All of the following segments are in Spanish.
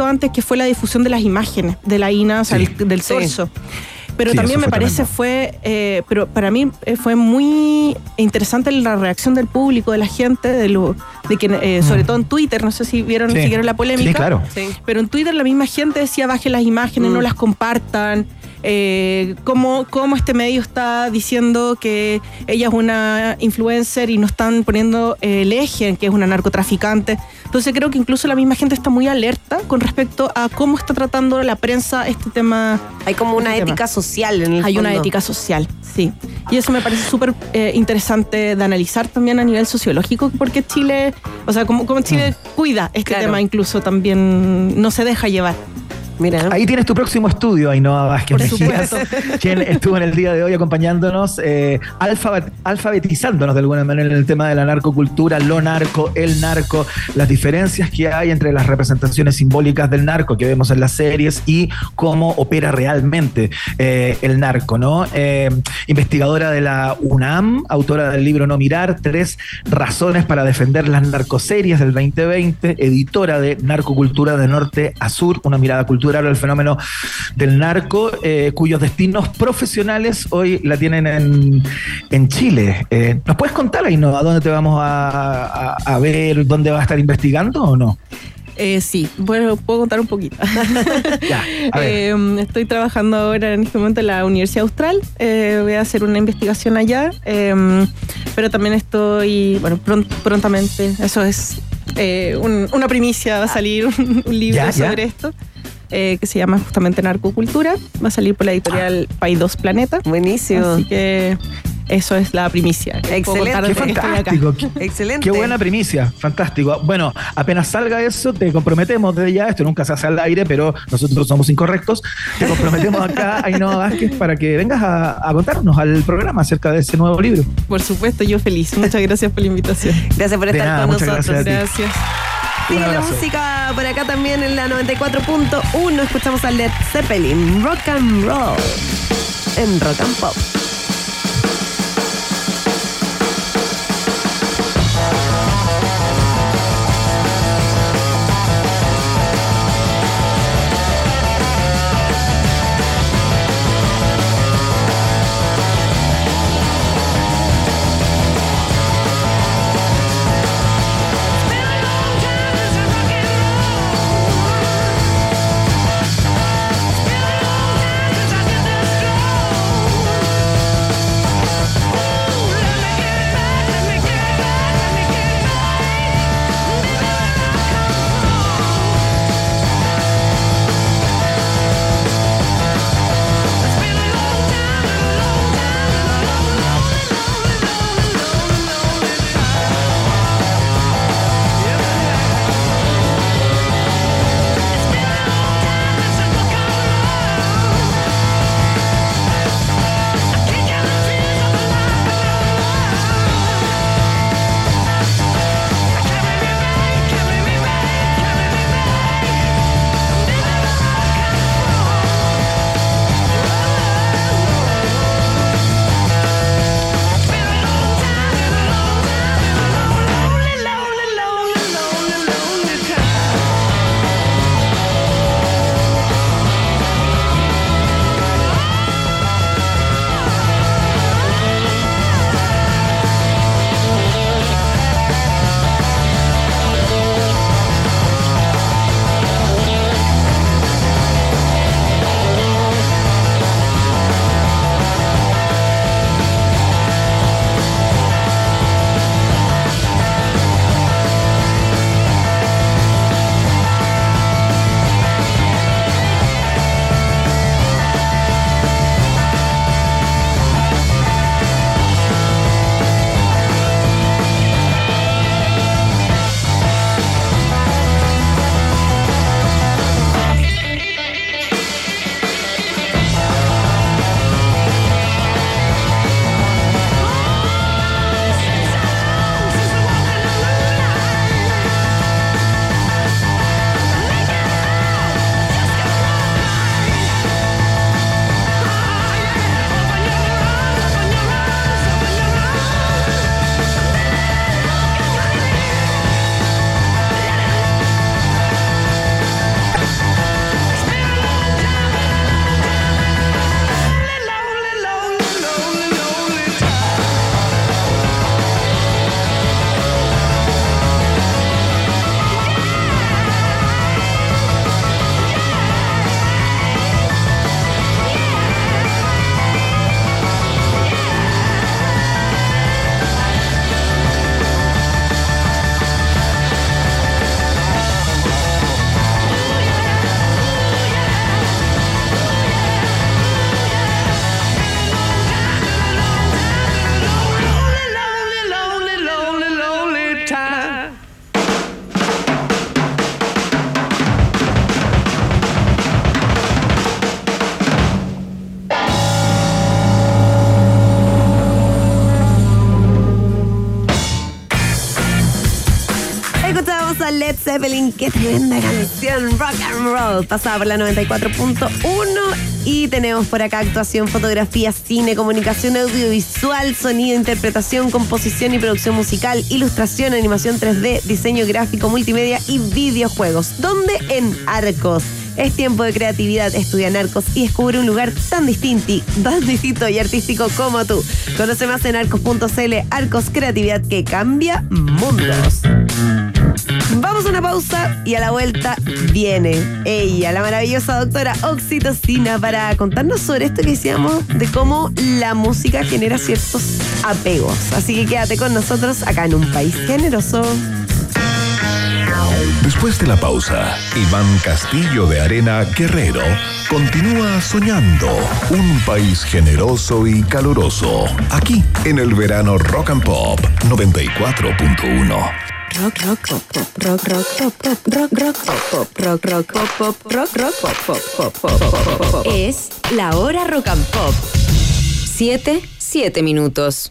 esto antes, que fue la difusión de las imágenes de la INA, o sea, del torso. Pero también me parece fue, eh, pero para mí eh, fue muy interesante la reacción del público, de la gente, de lo, de que eh, sobre mm. todo en Twitter, no sé si vieron, siguieron la polémica. Sí, claro. Pero en Twitter la misma gente decía bajen las imágenes, no mm. las compartan eh, cómo, este medio está diciendo que ella es una influencer y no están poniendo el eje en que es una narcotraficante. Entonces creo que incluso la misma gente está muy alerta con respecto a cómo está tratando la prensa este tema. Hay como una este ética social en el Hay una ética social, sí. Y eso me parece súper eh, interesante de analizar también a nivel sociológico, porque Chile, o sea, como, como Chile mm. cuida este tema incluso también, no se deja llevar. Ahí tienes tu próximo estudio, Ainhoa Vázquez Mejías, quien estuvo en el día de hoy acompañándonos, eh, alfabetizándonos de alguna manera en el tema de la narcocultura, lo narco, el narco, las diferencias que hay entre las representaciones simbólicas del narco que vemos en las series y cómo opera realmente eh, el narco, ¿no? Eh, investigadora de la UNAM, autora del libro No Mirar, tres razones para defender las narcoseries del 2020, editora de Narcocultura de Norte a Sur, una mirada cultural el fenómeno del narco, eh, cuyos destinos profesionales hoy la tienen en, Chile. Eh, ¿Nos puedes contar, ahí, a dónde te vamos a, ver, dónde vas a estar investigando o no? Eh, sí, bueno, puedo contar un poquito. estoy trabajando ahora en este momento en la Universidad Austral. voy a hacer una investigación allá. pero también estoy, bueno, prontamente, eso es una primicia, va a salir un, libro sobre esto. Eh, que se llama justamente Narcocultura. Va a salir por la editorial 2 Planeta. Buenísimo. Así que eso es la primicia. Excelente. Qué fantástico. Excelente. Qué buena primicia. Fantástico. Bueno, apenas salga eso, te comprometemos desde ya. Esto nunca se hace al aire, pero nosotros somos incorrectos. Te comprometemos acá, Ainhoa Vázquez, para que vengas a, contarnos al programa acerca de ese nuevo libro. Por supuesto, yo feliz. Muchas gracias por la invitación. Gracias por estar con nosotros. gracias. Sigue la música por acá también en la 94.1. Escuchamos a Led Zeppelin, Rock and Roll, en Rock and Pop. Zeppelin, qué tremenda canción, rock and roll, pasada por la 94.1 y tenemos por acá actuación, fotografía, cine, comunicación audiovisual, sonido, interpretación, composición y producción musical, ilustración, animación 3D, diseño gráfico, multimedia y videojuegos. ¿Dónde? En Arcos. Es tiempo de creatividad, estudia en Arcos y descubre un lugar tan distinto, tan distinto y artístico como tú. Conoce más en arcos.cl, Arcos Creatividad que cambia mundos. Vamos a una pausa y a la vuelta viene ella, la maravillosa doctora Oxitocina, para contarnos sobre esto que decíamos de cómo la música genera ciertos apegos. Así que quédate con nosotros acá en un país generoso. Después de la pausa, Iván Castillo de Arena Guerrero continúa soñando un país generoso y caluroso. Aquí en el verano Rock and Pop 94.1. Rock, rock, pop, pop, rock, rock, pop, pop, rock, rock, pop, pop, rock, rock, pop, pop, pop, pop, pop, pop, pop. Es la hora rock and pop. Siete, siete minutos.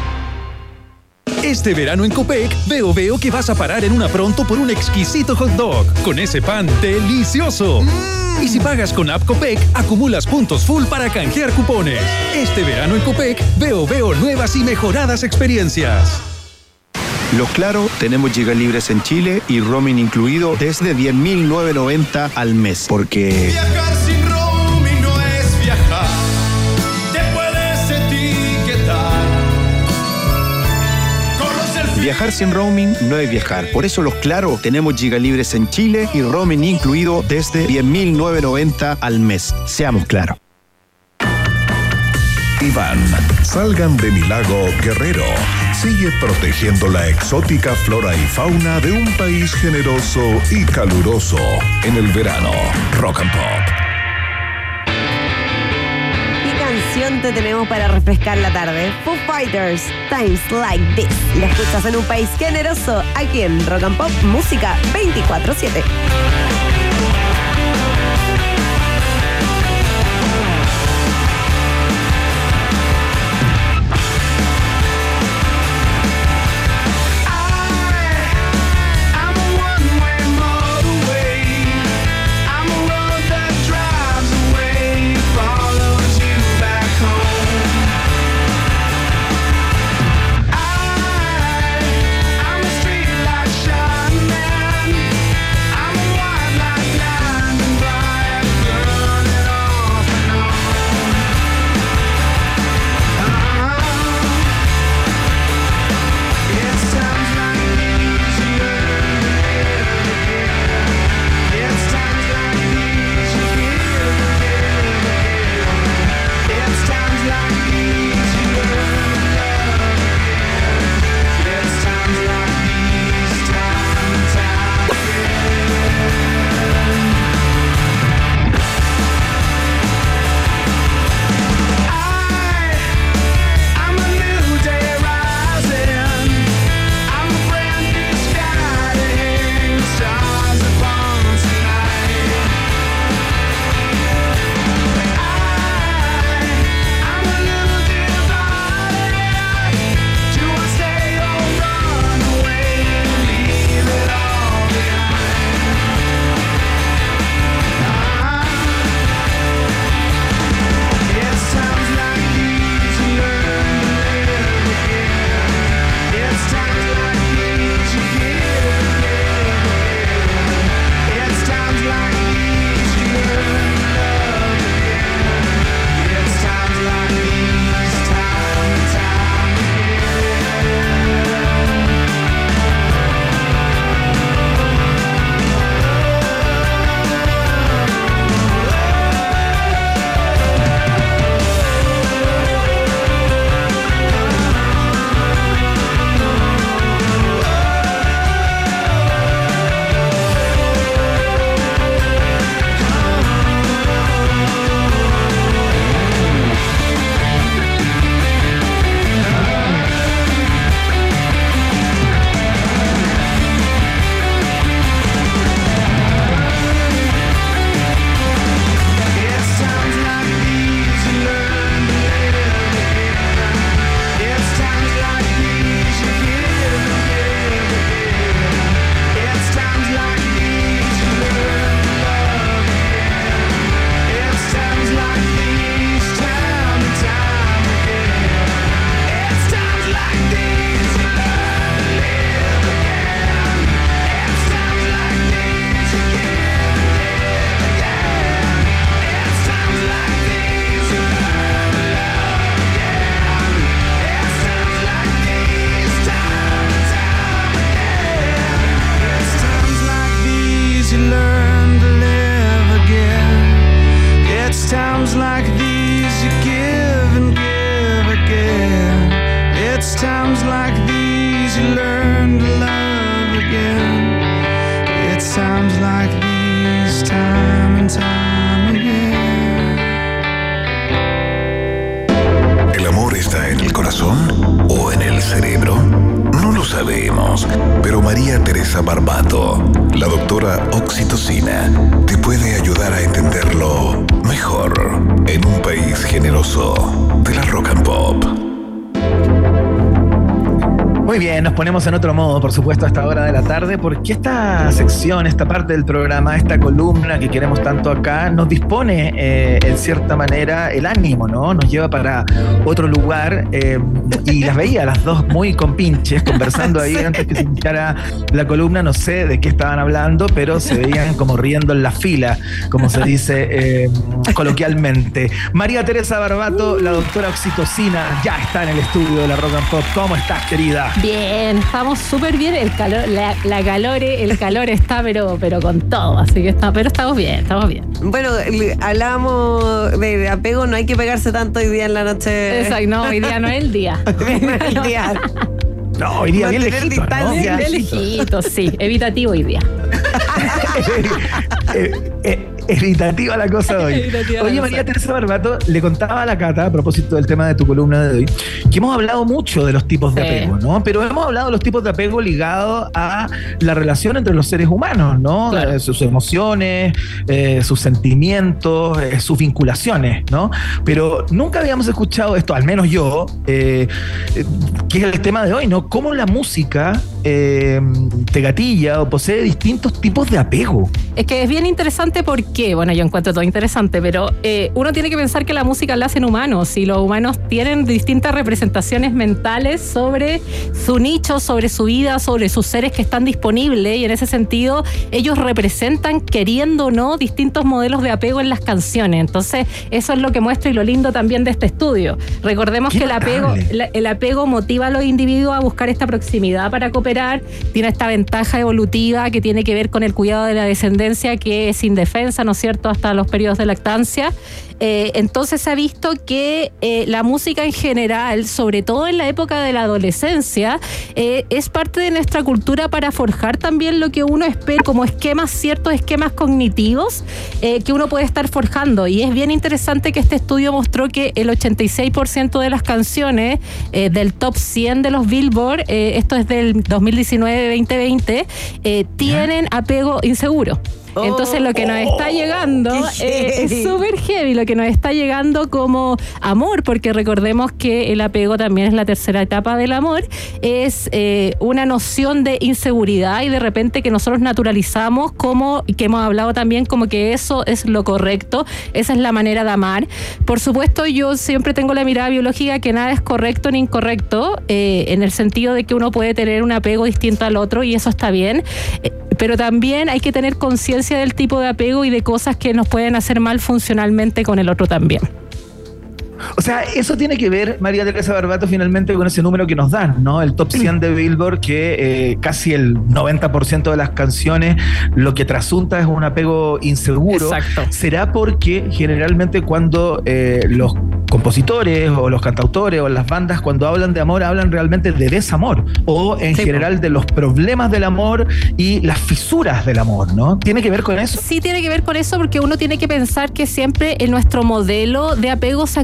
Este verano en Copec, veo veo que vas a parar en una pronto por un exquisito hot dog con ese pan delicioso. Y si pagas con App Copec, acumulas puntos full para canjear cupones. Este verano en Copec, veo veo nuevas y mejoradas experiencias. Lo claro, tenemos gigas libres en Chile y roaming incluido desde 10.990 al mes. Porque... Viajar sin roaming no es viajar. Por eso los Claro tenemos gigas libres en Chile y roaming incluido desde 10.990 al mes. Seamos claros. Iván, salgan de mi lago Guerrero. Sigue protegiendo la exótica flora y fauna de un país generoso y caluroso en el verano. Rock and Pop te tenemos para refrescar la tarde? Foo Fighters, Times Like This. La escuchas en un país generoso, aquí en Rock and Pop Música 24-7. Por supuesto, a esta hora de la tarde, porque esta sección, esta parte del programa, esta columna que queremos tanto acá, nos dispone eh, en cierta manera el ánimo, ¿no? Nos lleva para otro lugar eh, y las veía las dos muy compinches, conversando ahí antes que se iniciara la columna, no sé de qué estaban hablando, pero se veían como riendo en la fila, como se dice eh, coloquialmente. María Teresa Barbato, la doctora Oxitocina, ya está en el estudio de la Rock and Pop. ¿Cómo estás, querida? Bien, estamos súper bien. El calor, la, la calor, el calor está, pero, pero con todo. Así que está, pero estamos bien, estamos bien. Bueno, hablábamos de apego, no hay que pegarse tanto hoy día en la noche. Exacto, no, hoy día no es el día. el día. No, hoy día bien lejito, ¿no? distancia. Bien lejito, sí. Evitativo hoy día. Eh, eh, evitativa la cosa de hoy. Oye. María Teresa Barbato, le contaba a la Cata, a propósito del tema de tu columna de hoy, que hemos hablado mucho de los tipos de Sí. apego, ¿no? Pero hemos hablado de los tipos de apego ligados a la relación entre los seres humanos, ¿no? Claro. Eh, sus emociones, eh, sus sentimientos, eh, sus vinculaciones, ¿no? Pero nunca habíamos escuchado esto, al menos yo, eh, que es el tema de hoy, ¿no? Cómo la música te gatilla o posee distintos tipos de apego. Es que es bien interesante porque, bueno, yo encuentro todo interesante, pero eh, uno tiene que pensar que la música la hacen humanos y los humanos tienen distintas representaciones mentales sobre su nicho, sobre su vida, sobre sus seres que están disponibles y en ese sentido ellos representan, queriendo o no, distintos modelos de apego en las canciones. Entonces, eso es lo que muestra y lo lindo también de este estudio. Recordemos Qué que el apego, notable. la- el apego motiva a los individuos a buscar esta proximidad para cooperar, tiene esta ventaja evolutiva que tiene que ver con el cuidado de la descendencia que es indefensa, ¿no es cierto?, hasta los periodos de lactancia. Eh, entonces se ha visto que eh, la música en general, sobre todo en la época de la adolescencia, eh, es parte de nuestra cultura para forjar también lo que uno espera como esquemas, ciertos esquemas cognitivos que uno puede estar forjando. Y es bien interesante que este estudio mostró que el 86% de las canciones del top 100 de los Billboard, esto es del 2019-2020, eh, tienen apego inseguro. Entonces lo que nos está llegando eh, es súper heavy, lo que nos está llegando como amor, porque recordemos que el apego también es la tercera etapa del amor, es eh, una noción de inseguridad y de repente que nosotros naturalizamos como, que hemos hablado también como que eso es lo correcto, esa es la manera de amar. Por supuesto yo siempre tengo la mirada biológica que nada es correcto ni incorrecto, eh, en el sentido de que uno puede tener un apego distinto al otro y eso está bien. Eh, pero también hay que tener conciencia del tipo de apego y de cosas que nos pueden hacer mal funcionalmente con el otro también. O sea, eso tiene que ver, María Teresa Barbato, finalmente con ese número que nos dan, ¿no? El top 100 de Billboard, que eh, casi el 90% de las canciones lo que trasunta es un apego inseguro. Exacto. ¿Será porque generalmente cuando eh, los compositores o los cantautores o las bandas cuando hablan de amor hablan realmente de desamor o en Sí, general de los problemas del amor y las fisuras del amor, ¿no? ¿Tiene que ver con eso? Sí tiene que ver con eso porque uno tiene que pensar que siempre en nuestro modelo de apego se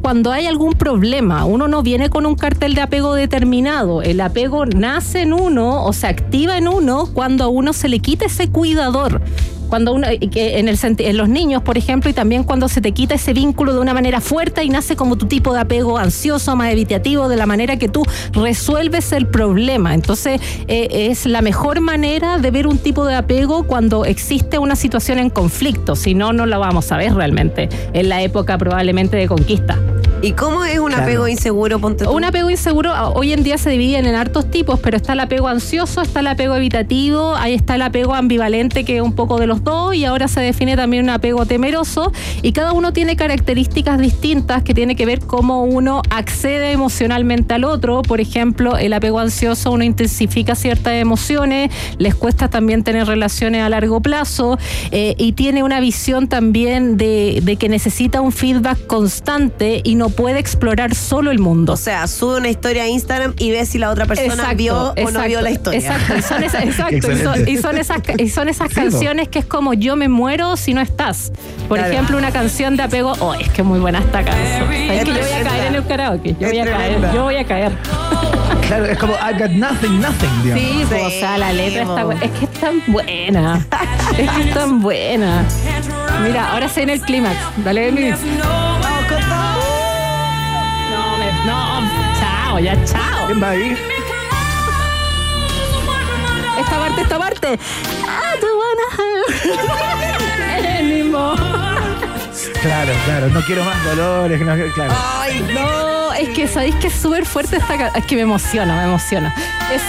cuando hay algún problema. Uno no viene con un cartel de apego determinado. El apego nace en uno o se activa en uno cuando a uno se le quita ese cuidador. Cuando uno, que en, el, en los niños, por ejemplo, y también cuando se te quita ese vínculo de una manera fuerte y nace como tu tipo de apego ansioso, más evitativo, de la manera que tú resuelves el problema. Entonces, eh, es la mejor manera de ver un tipo de apego cuando existe una situación en conflicto. Si no, no la vamos a ver realmente en la época probablemente de conquista. ¿Y cómo es un Claro. apego inseguro, ponte tú? Un apego inseguro a- hoy en día se dividen en hartos tipos, pero está el apego ansioso, está el apego evitativo, ahí está el apego ambivalente que es un poco de los dos y ahora se define también un apego temeroso y cada uno tiene características distintas que tiene que ver cómo uno accede emocionalmente al otro. Por ejemplo, el apego ansioso uno intensifica ciertas emociones, les cuesta también tener relaciones a largo plazo eh, y tiene una visión también de, de que necesita un feedback constante y no puede explorar solo el mundo. O sea, sube una historia a Instagram y ve si la otra persona vio o no vio la historia. Exacto, y son, esas, exacto, y son, esas, y son esas canciones que es como yo me muero si no estás. Por ejemplo, una canción de apego, oh, es que muy buena esta canción. Es que yo voy a caer en el karaoke, yo voy a caer, yo voy a caer. Claro, es como I got nothing, nothing, digamos. Sí, pues, o sea, la letra está buena. Es que es tan buena. es que es tan buena. Mira, ahora se en el clímax. Dale, Luis. Chao, ya chao. ¿Quién va ahí? Esta parte, esta parte. Ah, tú Ánimo. Claro, claro, no quiero más dolores, no, claro. Ay, no, es que sabéis que es súper fuerte esta Es que me emociona, me emociona.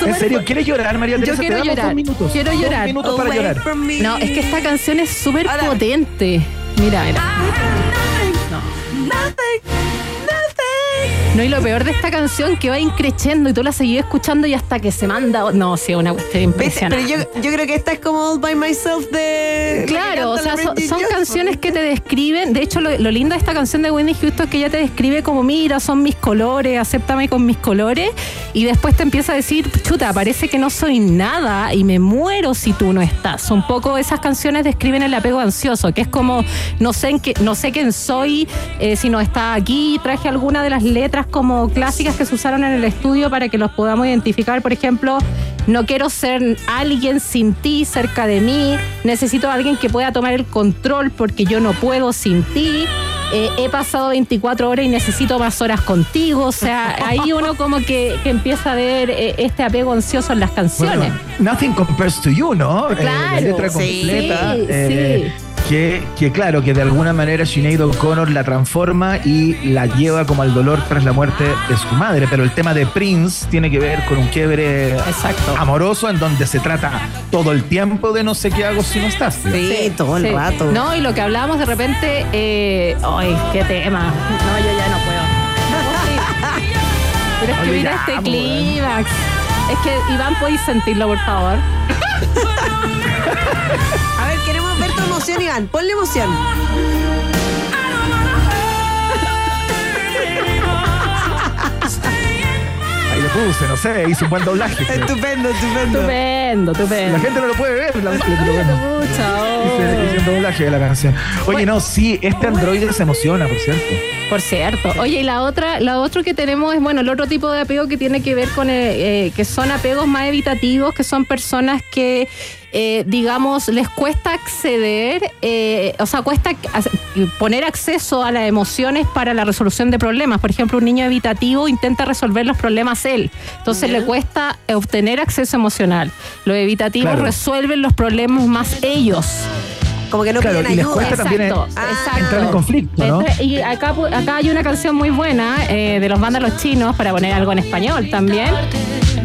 ¿En serio? ¿Quieres llorar, María Teresa? Yo quiero llorar. Dos minutos. Quiero llorar. Dos minutos para llorar. No, es que esta canción es súper potente. Mira, mira. No, y lo peor de esta canción que va increciendo y tú la seguís escuchando y hasta que se manda. No, sí, una cuestión impresionante. Pero yo, yo, creo que esta es como All by Myself de. Claro, o sea, son, canciones que te describen. De hecho, lo, lindo de esta canción de Wendy Houston es que ella te describe como: mira, son mis colores, acéptame con mis colores. Y después te empieza a decir: chuta, parece que no soy nada y me muero si tú no estás. Un poco esas canciones describen el apego ansioso, que es como: no sé, en qué, no sé quién soy, eh, si no está aquí. Traje alguna de las letras como clásicas que se usaron en el estudio para que los podamos identificar. Por ejemplo, no quiero ser alguien sin ti cerca de mí, necesito a alguien que pueda tomar el control porque yo no puedo sin ti. Eh, he pasado 24 horas y necesito más horas contigo. O sea, ahí uno como que, empieza a ver eh, este apego ansioso en las canciones. nothing compares to you, ¿no? Claro, eh, la letra completa. sí que, que, claro, que de alguna manera Sinead O'Connor la transforma y la lleva como al dolor tras la muerte de su madre. Pero el tema de Prince tiene que ver con un quiebre amoroso en donde se trata todo el tiempo de no sé qué hago si no estás. Sí, todo el rato. No, y lo que hablábamos de repente, eh, ay, qué tema. No, yo ya no puedo. Pero es que mira este clímax. Es que Iván, ¿podéis sentirlo, por favor? tu emoción, Iván. Ponle emoción. Ahí lo puse, no sé, hizo un buen doblaje. Estupendo, estupendo. Estupendo, estupendo. La gente no lo puede ver. La, lo Hice un doblaje de la canción. Oye, no, sí, este androide se emociona, por cierto. Por cierto. Oye, y la otra, la otro que tenemos es, bueno, el otro tipo de apego que tiene que ver con, eh, eh, que son apegos más evitativos, que son personas que eh, digamos, les cuesta acceder, eh, o sea, cuesta poner acceso a las emociones para la resolución de problemas. Por ejemplo, un niño evitativo intenta resolver los problemas él, entonces le cuesta obtener acceso emocional. Los evitativos resuelven los problemas más ellos como que no claro, piden ayuda. exacto, entrar en conflicto, ¿no? y acá, acá hay una canción muy buena eh, de los vándalos chinos, para poner algo en español también,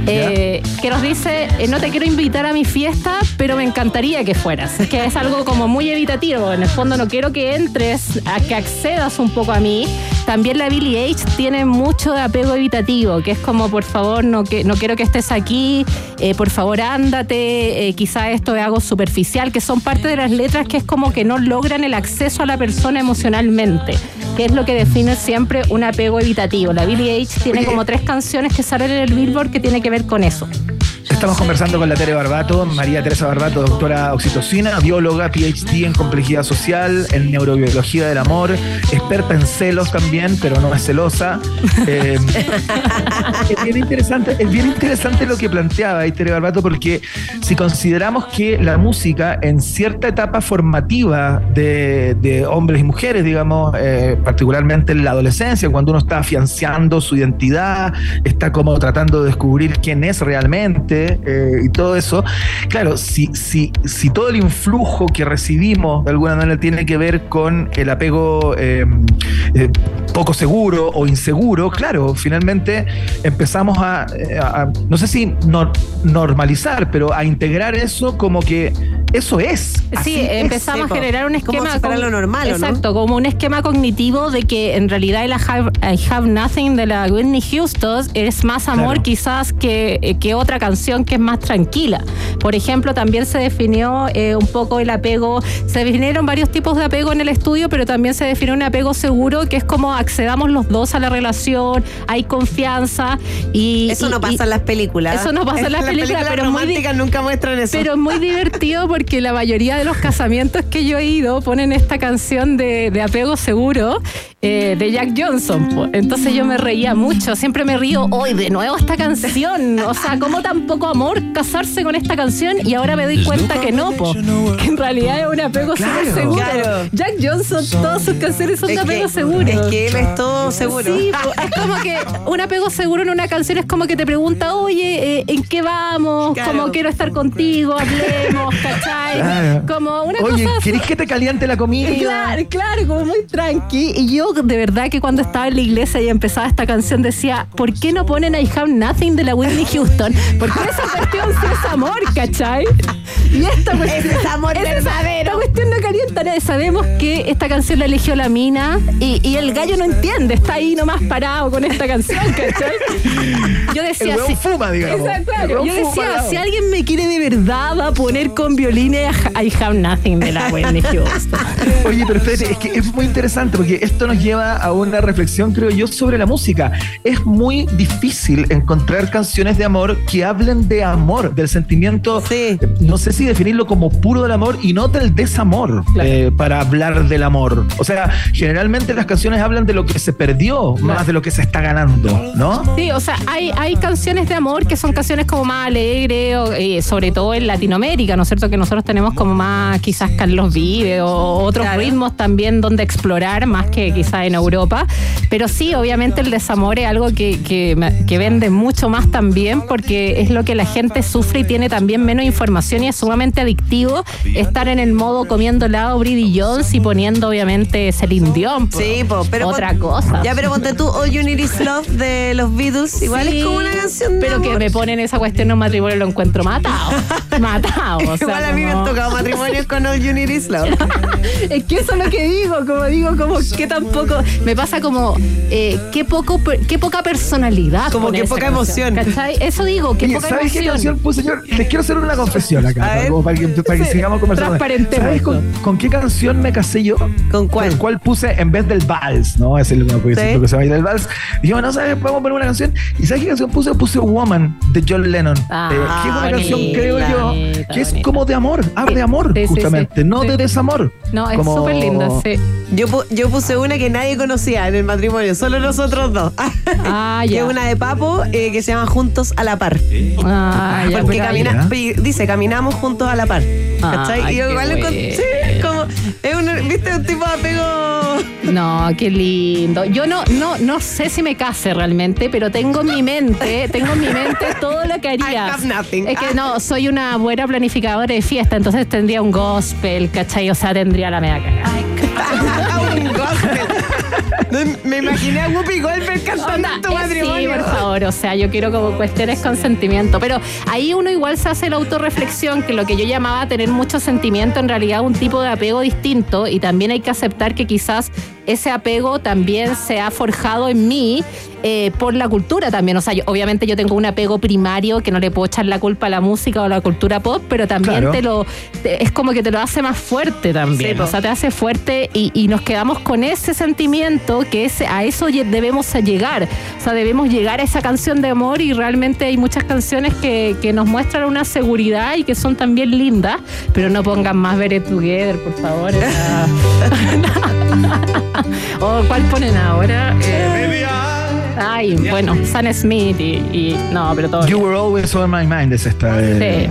eh, que nos dice, eh, no te quiero invitar a mi fiesta, pero me encantaría que fueras. Es que es algo como muy evitativo. En el fondo no quiero que entres, a que accedas un poco a mí. También la Billie H tiene mucho de apego evitativo, que es como, por favor, no, que, no quiero que estés aquí, eh, por favor, ándate, quizá esto es algo superficial, que son parte de las letras que es como que no logran el acceso a la persona emocionalmente que es lo que define siempre un apego evitativo. La Billie H tiene como tres canciones que salen en el Billboard que tiene que ver con eso. Estamos conversando con la Tere Barbato, María Teresa Barbato, doctora oxitocina, bióloga, PhD en complejidad social, en neurobiología del amor, experta en celos también, pero no es celosa. Eh, es, bien interesante, es bien interesante lo que planteaba ahí Tere Barbato, porque si consideramos que la música en cierta etapa formativa de, hombres y mujeres, digamos, eh, particularmente en la adolescencia, cuando uno está afianzando su identidad, está como tratando de descubrir quién es realmente, eh, y todo eso, claro, si, si, si todo el influjo que recibimos de alguna manera tiene que ver con el apego eh, eh, poco seguro o inseguro, claro, finalmente empezamos a, no sé si normalizar, pero a integrar eso como que eso es. Sí, es. empezamos a generar un Como esquema. fuera lo normal. Exacto, como un esquema cognitivo de que en realidad el I have, I Have Nothing de la Whitney Houston es más amor Claro. quizás que, que otra canción que es más tranquila. Por ejemplo, también se definió eh, un poco el apego, se definieron varios tipos de apego en el estudio, pero también se definió un apego seguro que es como accedamos los dos a la relación, hay confianza y... Eso y- no y- pasa en las películas. Eso no pasa en las películas, pero muy románticas nunca muestran eso. pero es muy divertido porque la mayoría de los casamientos que yo he ido ponen esta canción de, de apego seguro eh, de Jack Johnson. po. Entonces yo me reía mucho, siempre me río, hoy de nuevo esta canción. O sea, como tan poco amor casarse con esta canción y ahora me doy cuenta que no, po, que en realidad es un apego súper seguro. Claro. Jack Johnson, todas sus canciones son de Es apego que- seguro. Es que él es todo seguro. Sí, po, es como que un apego seguro en una canción es como que te pregunta, oye, eh, ¿en qué vamos? Claro. Como quiero estar contigo, hablemos, ¿cachai? Claro. Como una Oye, cosa así. ¿querés que te caliente la comida? Claro, claro, como muy tranqui. Y yo, de verdad, que cuando estaba en la iglesia y empezaba esta canción, decía, ¿por qué no ponen I Have Nothing de la Whitney Houston? Porque esa cuestión sí es amor, ¿cachai? Y esta cuestión. Ese es amor esa- verdadero. Esta cuestión no calienta nada. Sabemos que esta canción la eligió la mina y, y el gallo no entiende, está ahí nomás parado con esta canción, ¿cachai? Yo decía. El sí- fuma, digamos. Exacto, Yo decía, parado. si alguien me quiere de verdad, va a poner con violín I I Have Nothing de la Whitney Houston. Oye, pero espérate, es que es muy interesante porque esto nos lleva a una reflexión, creo yo, sobre la música. Es muy difícil encontrar canciones de amor que hablen de amor, del sentimiento, Sí. no sé si definirlo como puro del amor y no del desamor Claro. eh, para hablar del amor. O sea, generalmente las canciones hablan de lo que se perdió más de lo que se está ganando, ¿no? Sí, o sea, hay, hay canciones de amor que son canciones como más alegres, o, eh, sobre todo en Latinoamérica, ¿no es cierto? Que nosotros tenemos como más quizás Carlos Vive o otros Claro. ritmos también donde explorar, más que quizás en Europa. Pero sí, obviamente el desamor es algo que, que, vende mucho más también porque es lo que la gente sufre y tiene también menos información y es sumamente adictivo estar en el modo comiendo helado Brady Jones y poniendo obviamente Celine Dion. po. Sí, po, pero Otra cosa. Ya, pero ponte tú All You Need Is Love de los Beatles. Igual Sí, es como una canción de Pero que me ponen esa cuestión en un matrimonio lo encuentro matado. matado. O sea, Igual a mí me han tocado matrimonios con All You Need Is Love. Es que eso es lo que digo, como digo, como que tampoco. Me pasa como, eh, qué, poco, qué poca personalidad. Como qué poca canción, emoción. ¿cachai? Eso digo, qué Oye, poca ¿Sabes qué emoción. canción puse yo? Les quiero hacer una confesión acá, como para que, para que Sí, sigamos conversando. ¿Sabes con, qué canción me casé yo? ¿Con cuál? ¿Con cuál puse en vez del vals? ¿No? Es el porque Sí. siento que se baila el vals. Dijimos, no sabes, podemos poner una canción. ¿Y sabes qué canción puse? Puse Woman de John Lennon. Ah, Eh, que es una canción, creo yo, bonita, que es bonita. como de amor. Habla de amor, Sí, sí, justamente. sí. No Sí. de desamor. No, es Como- súper linda, sí. Yo, pu- yo puse una que nadie conocía en el matrimonio, solo nosotros dos. Ah, que ya. es una de Papo eh, que se llama Juntos a la Par. Ah, ya, Porque camina, dice, caminamos juntos a la par. ¿Cachai? Ay, y yo igual sí, es un, viste, un tipo de apego. No, qué lindo. Yo no, no, no sé si me case realmente, pero tengo en mi mente, tengo en mi mente todo lo que haría. I have nothing. Es que no, soy una buena planificadora de fiesta, entonces tendría un gospel, ¿cachai? O sea, tendría la mega cagada. me imaginé a Whoopi Goldberg cantando en tu Eh, Sí, matrimonio. por favor, o sea, yo quiero como cuestiones con sentimiento, pero ahí uno igual se hace la autorreflexión, que lo que yo llamaba tener mucho sentimiento, en realidad un tipo de apego distinto, y también hay que aceptar que quizás ese apego también se ha forjado en mí eh, por la cultura también, o sea, yo- obviamente yo tengo un apego primario que no le puedo echar la culpa a la música o a la cultura pop, pero también Claro. te lo, te- es como que te lo hace más fuerte también, Sí, o sea, te hace fuerte y, y nos quedamos con ese sentimiento que ese, a eso debemos llegar. O sea, debemos llegar a esa canción de amor y realmente hay muchas canciones que, que nos muestran una seguridad y que son también lindas, pero no pongan más It Together, por favor. o cuál ponen ahora. Eh, ay, bueno, Sam Smith y, y- no, pero todo. You bien. Were Always On My Mind es esta. de- Sí.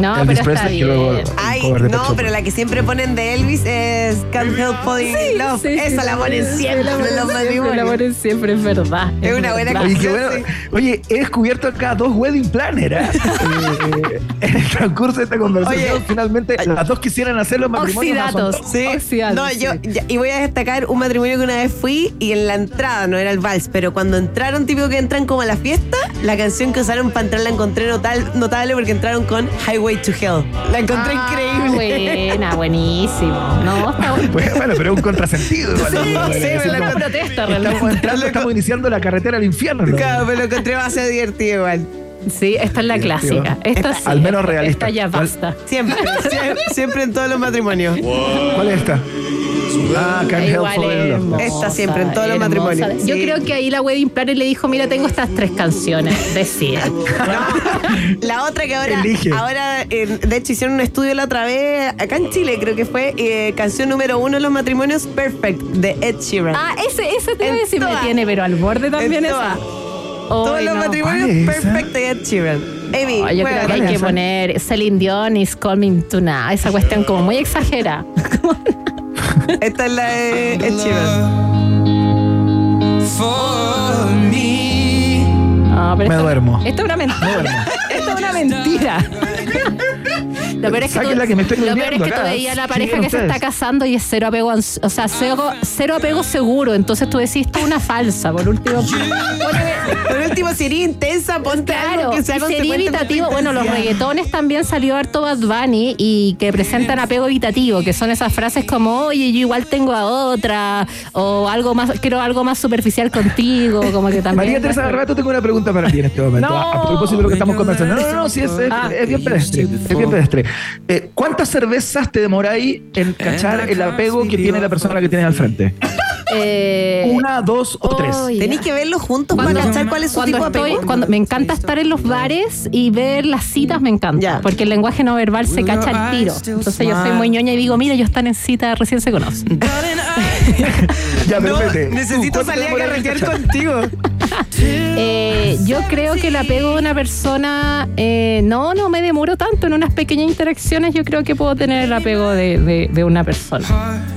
No, pero está luego- bien. Cover de no, pero la que siempre ponen de Elvis es Can't Help Falling in Love. Sí, sí, Esa sí, la ponen sí, siempre la en ponen los siempre, La matrimonios. ponen siempre, es verdad. Es una buena verdad. Oye, qué canción, bueno. sí. Oye, he descubierto acá dos wedding planners. ¿eh? Eh, en el transcurso de esta conversación, Oye. finalmente las dos quisieran hacer los matrimonios. Oxidatos. Sí, no, yo, sí. ya- y voy a destacar un matrimonio que una vez fui y en la entrada, no era el vals, pero cuando entraron, típico que entran como a la fiesta, la canción que usaron para entrar la encontré notal- notable porque entraron con Highway to Hell. La encontré Ah, increíble. buena, buenísimo. No, está bueno. Pues, bueno, pero es un contrasentido. Sí, Igual, sí, es Estamos entrando, estamos iniciando la carretera al infierno. ¿no? Claro, pero lo encontré bastante divertido igual. Sí, esta es la Divertido. clásica. Esta sí. Al menos esta- realista. Esta ya basta. Siempre, siempre, siempre en todos los matrimonios. ¿Cuál es esta? Ah, Can't Help Igual hermosa, Esta siempre, en todos los matrimonios. Yo creo que ahí la wedding planner le dijo, mira, tengo estas tres canciones, decía. La otra que ahora, Elige. ahora eh, de hecho hicieron un estudio la otra vez, acá en Chile creo que fue, eh, canción número uno en los matrimonios, Perfect, de Ed Sheeran. Ah, ese, ese te iba a me tiene, pero al borde también esa. todas. Todos los no. matrimonios, ¿Cuál es? Perfect de Ed Sheeran. Amy, yo creo que hay ¿Cuál es que poner Celine Dion is coming tonight. Esa cuestión como muy exagerada. Esta es la de Ed Sheeran. No, pero Me esto- duermo. Esto es una mentira. Me duermo. Esto es una mentira. Lo peor es que, tú, que me estoy lo peor es que tú veías a la pareja que se está casando y es cero apego, o sea, cero, cero apego seguro. Entonces tú decís, esto es una falsa. Por último, Por último, si eres intensa, ponte Claro, algo que sea y sería evitativo. Bueno, los reggaetones también salió harto Bad Bunny y que presentan apego evitativo, que son esas frases como, oye, yo igual tengo a otra, o algo más, quiero algo más superficial contigo, como que también. María Teresa Garbato, tengo una pregunta para ti en este momento. No. a, a propósito de lo que estamos conversando. No, no, no, sí, es, es, Ah. es bien pedestre. Es bien pedestre. Eh, ¿Cuántas cervezas te demoráis en cachar el apego que tiene la persona que tienes al frente? Eh, ¿Una, dos o tres? oye. Tenéis que verlos juntos Cuando, para cachar cuál es su cuando tipo de estoy, apego. cuando me encanta estar en los bares y ver las citas me encanta, porque el lenguaje no verbal se cacha al tiro. Entonces yo soy muy ñoña y digo, mira, ellos están en cita, recién se conocen. Ya, No, vete. necesito ¿Tú cuánto salir a carretear contigo. Eh, yo creo que el apego de una persona, eh, no, no me demoro tanto. En unas pequeñas interacciones yo creo que puedo tener el apego de, de- de una persona.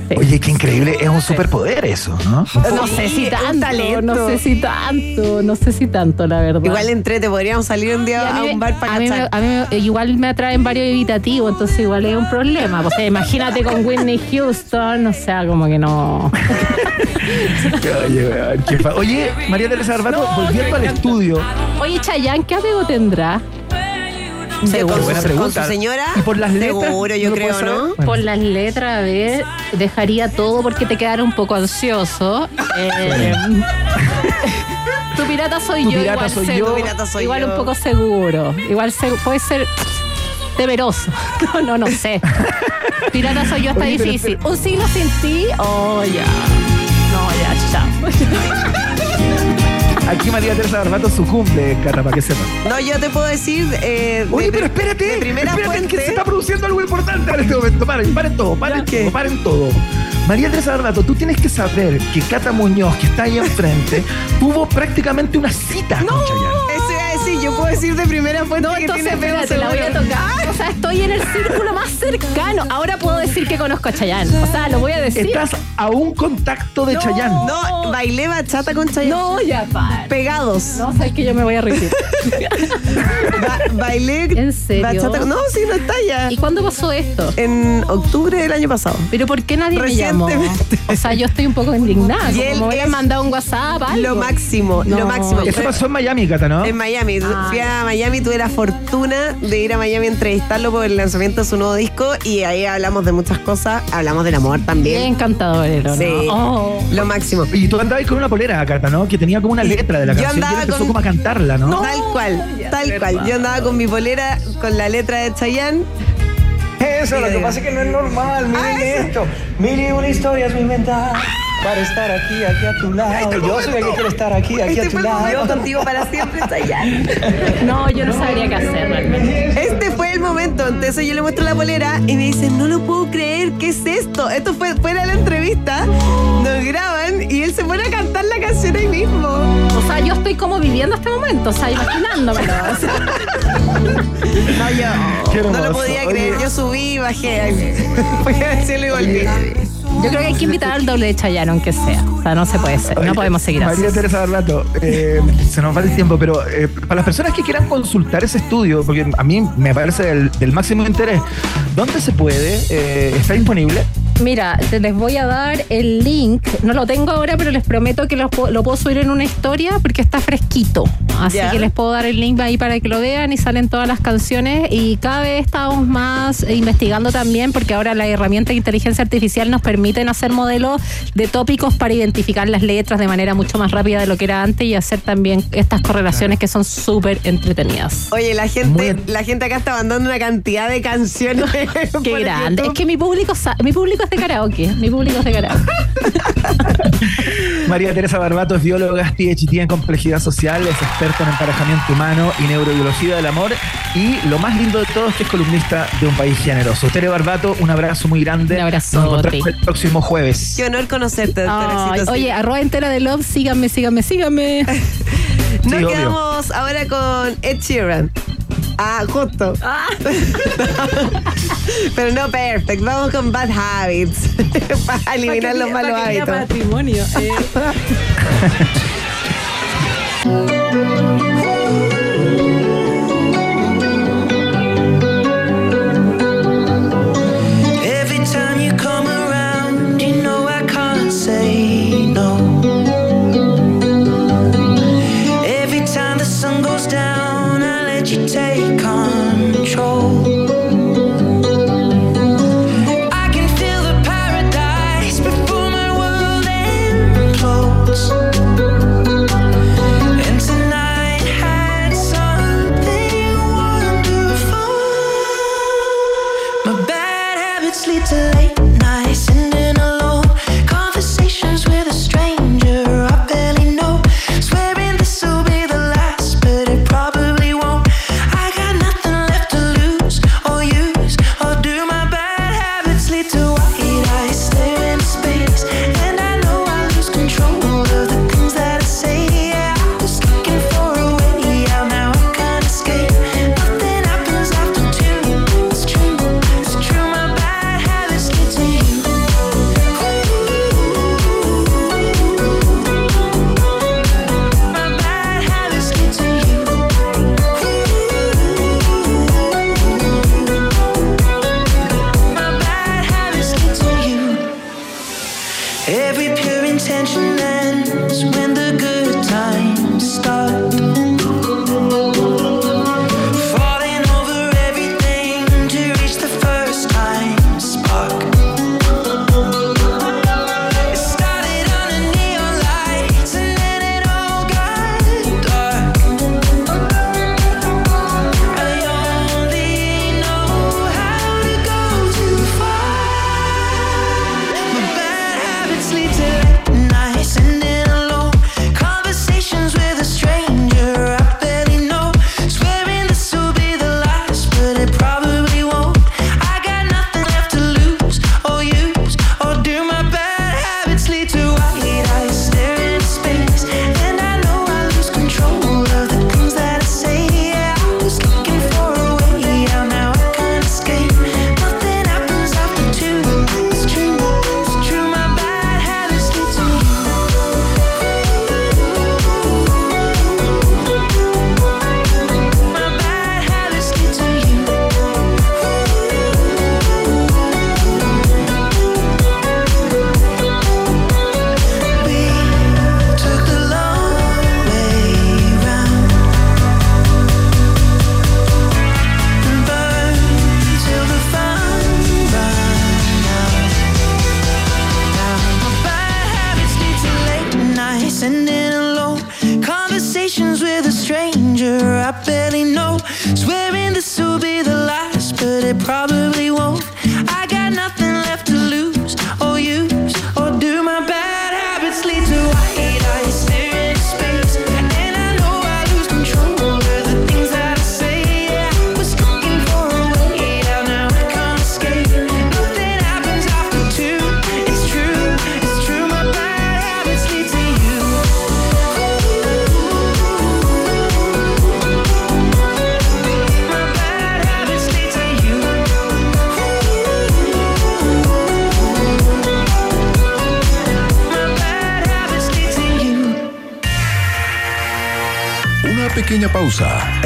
Sí. Oye, qué increíble. Es un superpoder eso, ¿no? no sé si tanto, talento. no sé si tanto, no sé si tanto, la verdad. Igual entre te podríamos salir un día a, un bar para a mí a mí me- igual me atraen varios evitativos, entonces igual es un problema. O sea, imagínate con Whitney Houston, o sea, como que no. Oye, Oye, María Teresa Volviendo al estudio. Oye, Chayanne, ¿qué apego tendrá? Seguro. Buena Con pregunta. su señora, ¿Y por las letras? seguro, yo ¿No creo? ¿no? Bueno. Por las letras, a ver, dejaría todo porque te quedara un poco ansioso. Eh, tu pirata soy Tu yo, pirata igual, soy seguro, yo. Tu pirata soy igual yo. un poco seguro. Igual se- puede ser temeroso. No, no, no sé. Pirata soy yo, está Oye, pero difícil. Un siglo sin ti, oh ya. No, ya, chao. Aquí María Teresa Garbato sucumbe, Cata, para que sepan. No, yo te puedo decir. eh, Oye, de- pero espérate, De primera espérate, fuente. que se está produciendo algo importante en este momento. Paren, paren todo, paren todo, paren todo. María Teresa Garbato, tú tienes que saber que Cata Muñoz, que está ahí enfrente, tuvo prácticamente una cita con Chayanne. Puedo decir de primera fuente No, que entonces tiene apego espérate, la voy a tocar. O sea, estoy en el círculo más cercano. Ahora puedo decir que conozco a Chayanne. O sea, lo voy a decir. Estás a un contacto de Chayanne. No, bailé bachata con Chayanne. No, ya, pa. Pegados. No, sabes que yo me voy a reír. Ba- bailé ¿En serio? bachata con- No, sí, no está ya. ¿Y cuándo pasó esto? En octubre del año pasado. Pero ¿por qué nadie me llamó? Recientemente. O sea, yo estoy un poco indignada. Y Como él me hubieran mandado un WhatsApp, algo. Lo máximo, lo No. máximo. Eso pasó en Miami, Cata, ¿no? En Miami. Ah, Fui a Miami, tuve la fortuna de ir a Miami a entrevistarlo por el lanzamiento de su nuevo disco y ahí hablamos de muchas cosas. Hablamos del amor Qué también. encantador era, ¿no? Sí. Oh. Lo máximo. Y tú andabas con una polera, Cata, ¿no? Que tenía como una letra de la Yo canción y él andaba empezó con- como a cantarla, ¿no? Tal cual, tal cual. Yo andaba con mi polera, con la letra de Chayanne. Eso, lo que pasa es que no es normal. Miren esto. Mil y una historias me inventar para estar aquí, aquí a tu lado. Yo soy el que quiere estar aquí, aquí Este a tu fue el momento lado. contigo para siempre. No, yo no sabría qué hacer realmente. Este fue el momento. Entonces yo le muestro la polera y me dice, no lo puedo creer, ¿qué es esto? Esto fue fuera de la entrevista. Nos graban y él se pone a cantar la canción ahí mismo. O sea, yo estoy como viviendo este momento, o sea, imaginándomelo. O sea, No, yo no lo podía creer. Yo subí y bajé. Fui a decirle y volví. Yo creo que hay que invitar al doble de Chayanne, aunque sea. O sea, no se puede ser. No podemos seguir así. María Teresa Barlato, eh, se nos va el tiempo, pero eh, para las personas que quieran consultar ese estudio, porque a mí me parece del, del máximo interés, ¿dónde se puede? Eh, ¿Está disponible? Mira, te- les voy a dar el link. No lo tengo ahora, pero les prometo que lo, lo puedo subir en una historia porque está fresquito. Así que les puedo dar el link ahí para que lo vean y salen todas las canciones. Y cada vez estamos más investigando también, porque ahora la herramienta de inteligencia artificial nos permiten hacer modelos de tópicos para identificar las letras de manera mucho más rápida de lo que era antes y hacer también estas correlaciones que son súper entretenidas. Oye, la gente, la gente acá está mandando una cantidad de canciones. Qué grande. YouTube. Es que mi público, sa- mi público es de karaoke. Mi público es de karaoke. María Teresa Barbato es bióloga, PhD en complejidad social, es experta en emparejamiento humano y neurobiología del amor. Y lo más lindo de todo es que es columnista de un país generoso. Tere Barbato, un abrazo muy grande. Un abrazote. Nos encontramos el próximo jueves. Qué honor conocerte, Exitosa. oye, arroba entera de love, síganme, síganme, síganme. Nos Sí, obvio. quedamos ahora con Ed Sheeran. Ah, justo. Pero no perfect. Vamos con Bad Habits. Para eliminar los malos hábitos. patrimonio. eh.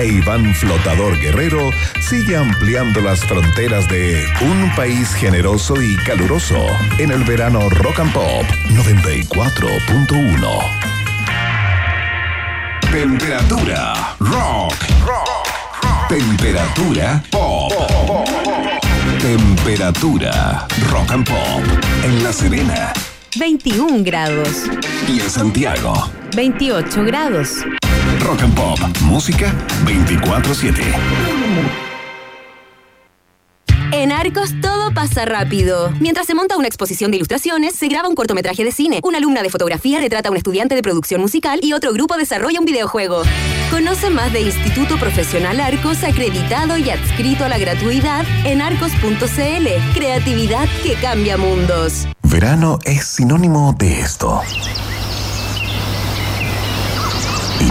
Iván Flotador Guerrero sigue ampliando las fronteras de un país generoso y caluroso en el verano Rock and Pop 94.1. Temperatura rock. Temperatura pop. Temperatura rock and pop. En La Serena 21 grados. y en Santiago. 28 grados. Rock and pop. Música 24-7. En Arcos todo pasa rápido. Mientras se monta una exposición de ilustraciones, se graba un cortometraje de cine, una alumna de fotografía retrata a un estudiante de producción musical y otro grupo desarrolla un videojuego. Conoce más de Instituto Profesional Arcos, acreditado y adscrito a la gratuidad en arcos.cl. Creatividad que cambia mundos. Verano es sinónimo de esto. Y